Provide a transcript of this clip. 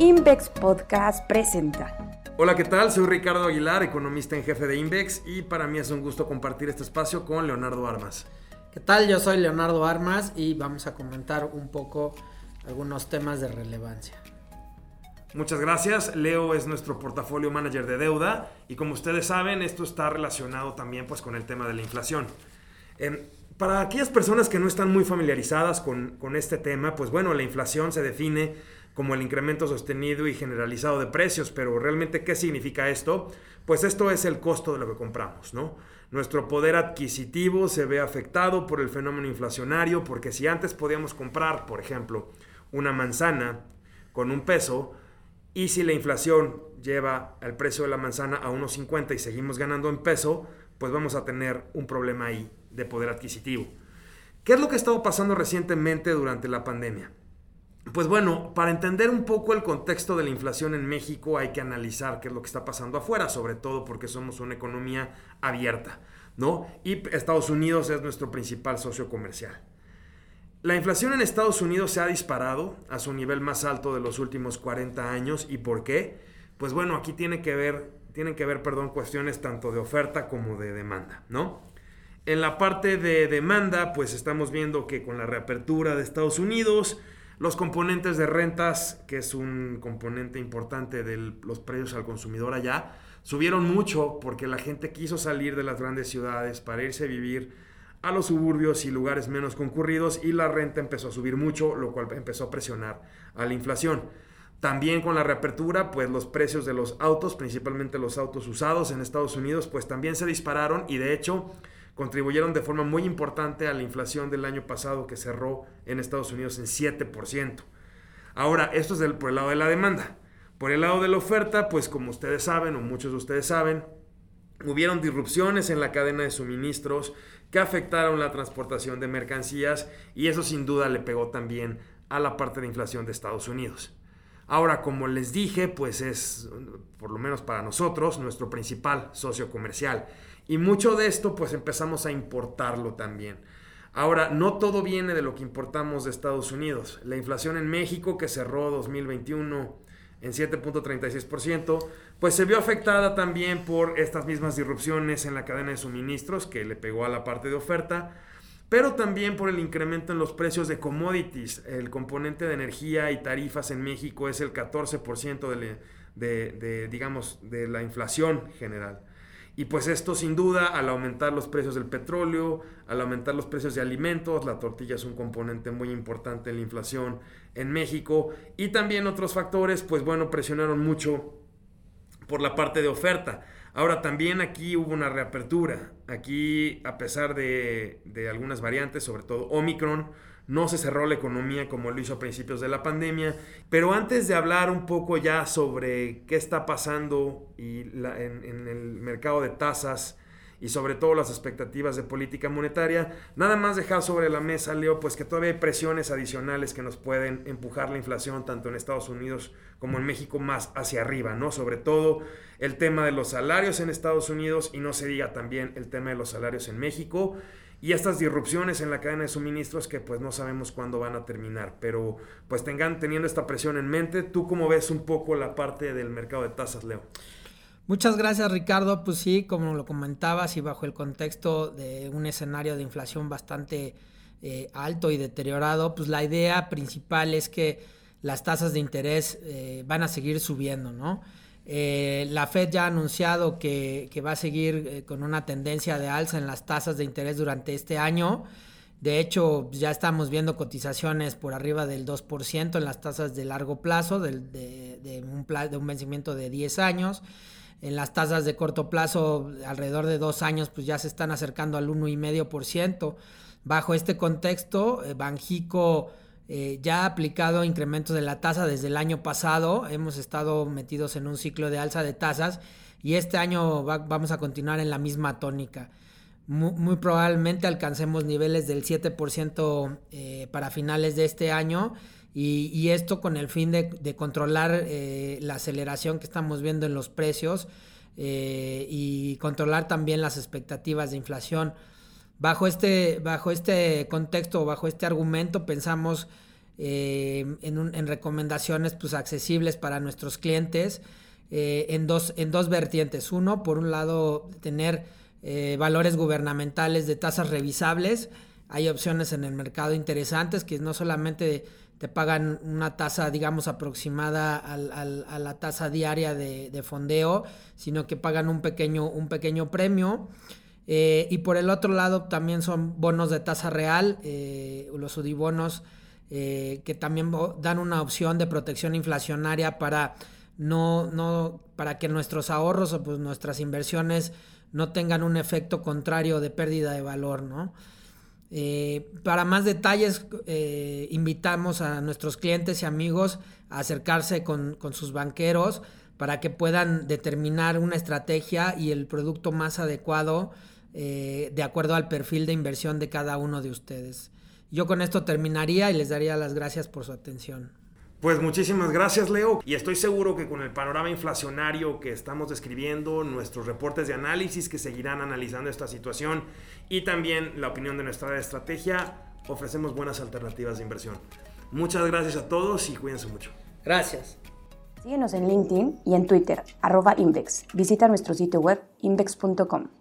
Invex Podcast presenta. Hola, ¿qué tal? Soy Ricardo Aguilar, economista en jefe de Invex, y para mí es un gusto compartir este espacio con Leonardo Armas. ¿Qué tal? Yo soy Leonardo Armas y vamos a comentar un poco algunos temas de relevancia. Muchas gracias. Leo es nuestro portafolio manager de deuda y como ustedes saben, esto está relacionado también pues, con el tema de la inflación. Em, para aquellas personas que no están muy familiarizadas con, con este tema, pues bueno, la inflación se define como el incremento sostenido y generalizado de precios, pero realmente ¿qué significa esto? Pues esto es el costo de lo que compramos, ¿no? Nuestro poder adquisitivo se ve afectado por el fenómeno inflacionario, porque si antes podíamos comprar, por ejemplo, una manzana con un peso, y si la inflación lleva el precio de la manzana a unos 50 y seguimos ganando en peso, pues vamos a tener un problema ahí de poder adquisitivo. ¿Qué es lo que ha estado pasando recientemente durante la pandemia? Pues bueno, para entender un poco el contexto de la inflación en México hay que analizar qué es lo que está pasando afuera, sobre todo porque somos una economía abierta, ¿no? Y Estados Unidos es nuestro principal socio comercial. La inflación en Estados Unidos se ha disparado a su nivel más alto de los últimos 40 años. ¿Y por qué? Pues bueno, aquí tiene que ver, tienen que ver, perdón, cuestiones tanto de oferta como de demanda, ¿no? En la parte de demanda, pues estamos viendo que con la reapertura de Estados Unidos, los componentes de rentas, que es un componente importante de los precios al consumidor allá, subieron mucho porque la gente quiso salir de las grandes ciudades para irse a vivir a los suburbios y lugares menos concurridos y la renta empezó a subir mucho, lo cual empezó a presionar a la inflación. También con la reapertura, pues los precios de los autos, principalmente los autos usados en Estados Unidos, pues también se dispararon y de hecho contribuyeron de forma muy importante a la inflación del año pasado que cerró en Estados Unidos en 7%. Ahora, esto es por el lado de la demanda. Por el lado de la oferta, pues como ustedes saben, o muchos de ustedes saben, hubieron disrupciones en la cadena de suministros que afectaron la transportación de mercancías y eso sin duda le pegó también a la parte de inflación de Estados Unidos. Ahora, como les dije, pues es, por lo menos para nosotros, nuestro principal socio comercial. Y mucho de esto pues empezamos a importarlo también. Ahora, no todo viene de lo que importamos de Estados Unidos. La inflación en México, que cerró 2021 en 7.36%, pues se vio afectada también por estas mismas disrupciones en la cadena de suministros que le pegó a la parte de oferta, pero también por el incremento en los precios de commodities. El componente de energía y tarifas en México es el 14% de, de, digamos, de la inflación general. Y pues esto sin duda, al aumentar los precios del petróleo, al aumentar los precios de alimentos, la tortilla es un componente muy importante en la inflación en México y también otros factores, pues bueno, presionaron mucho por la parte de oferta. Ahora también aquí hubo una reapertura. Aquí, a pesar de, algunas variantes, sobre todo Omicron, no se cerró la economía como lo hizo a principios de la pandemia. Pero antes de hablar un poco ya sobre qué está pasando y en, el mercado de tasas y sobre todo las expectativas de política monetaria, nada más dejar sobre la mesa, Leo, pues que todavía hay presiones adicionales que nos pueden empujar la inflación tanto en Estados Unidos como en México más hacia arriba, ¿no? Sobre todo el tema de los salarios en Estados Unidos y no se diga también el tema de los salarios en México y estas disrupciones en la cadena de suministros que pues no sabemos cuándo van a terminar, pero pues tengan teniendo esta presión en mente, ¿tú cómo ves un poco la parte del mercado de tasas, Leo? Muchas gracias Ricardo, pues sí, como lo comentabas y bajo el contexto de un escenario de inflación bastante eh, alto y deteriorado, pues la idea principal es que las tasas de interés eh, van a seguir subiendo, ¿no? Eh, la Fed ya ha anunciado que, va a seguir eh, con una tendencia de alza en las tasas de interés durante este año. De hecho, ya estamos viendo cotizaciones por arriba del 2% en las tasas de largo plazo, de, un de, un vencimiento de 10 años. En las tasas de corto plazo, alrededor de dos años, pues ya se están acercando al 1,5%. Bajo este contexto, eh, Banjico eh, ya ha aplicado incrementos de la tasa desde el año pasado. Hemos estado metidos en un ciclo de alza de tasas y este año vamos a continuar en la misma tónica. Muy, probablemente alcancemos niveles del 7% eh, para finales de este año y, esto con el fin de, controlar eh, la aceleración que estamos viendo en los precios y controlar también las expectativas de inflación. Bajo este, bajo este contexto, bajo este argumento, pensamos eh, en, recomendaciones pues, accesibles para nuestros clientes eh, en, dos, en dos vertientes. Uno, por un lado, tener eh, valores gubernamentales de tasas revisables. Hay opciones en el mercado interesantes que no solamente te pagan una tasa, digamos, aproximada a la tasa diaria de, fondeo, sino que pagan un pequeño, un pequeño premio. y por el otro lado también son bonos de tasa real, los UDIBonos eh, que también dan una opción de protección inflacionaria para no, no, para que nuestros ahorros o pues nuestras inversiones no tengan un efecto contrario de pérdida de valor, ¿no? Eh, para más detalles, eh, invitamos a nuestros clientes y amigos a acercarse con, con, sus banqueros para que puedan determinar una estrategia y el producto más adecuado de acuerdo al perfil de inversión de cada uno de ustedes. Yo con esto terminaría y les daría las gracias por su atención. Pues muchísimas gracias Leo y estoy seguro que con el panorama inflacionario que estamos describiendo, nuestros reportes de análisis que seguirán analizando esta situación y también la opinión de nuestra estrategia, ofrecemos buenas alternativas de inversión. Muchas gracias a todos y cuídense mucho. Gracias. Síguenos en LinkedIn y en Twitter, arroba Invex. Visita nuestro sitio web invex.com.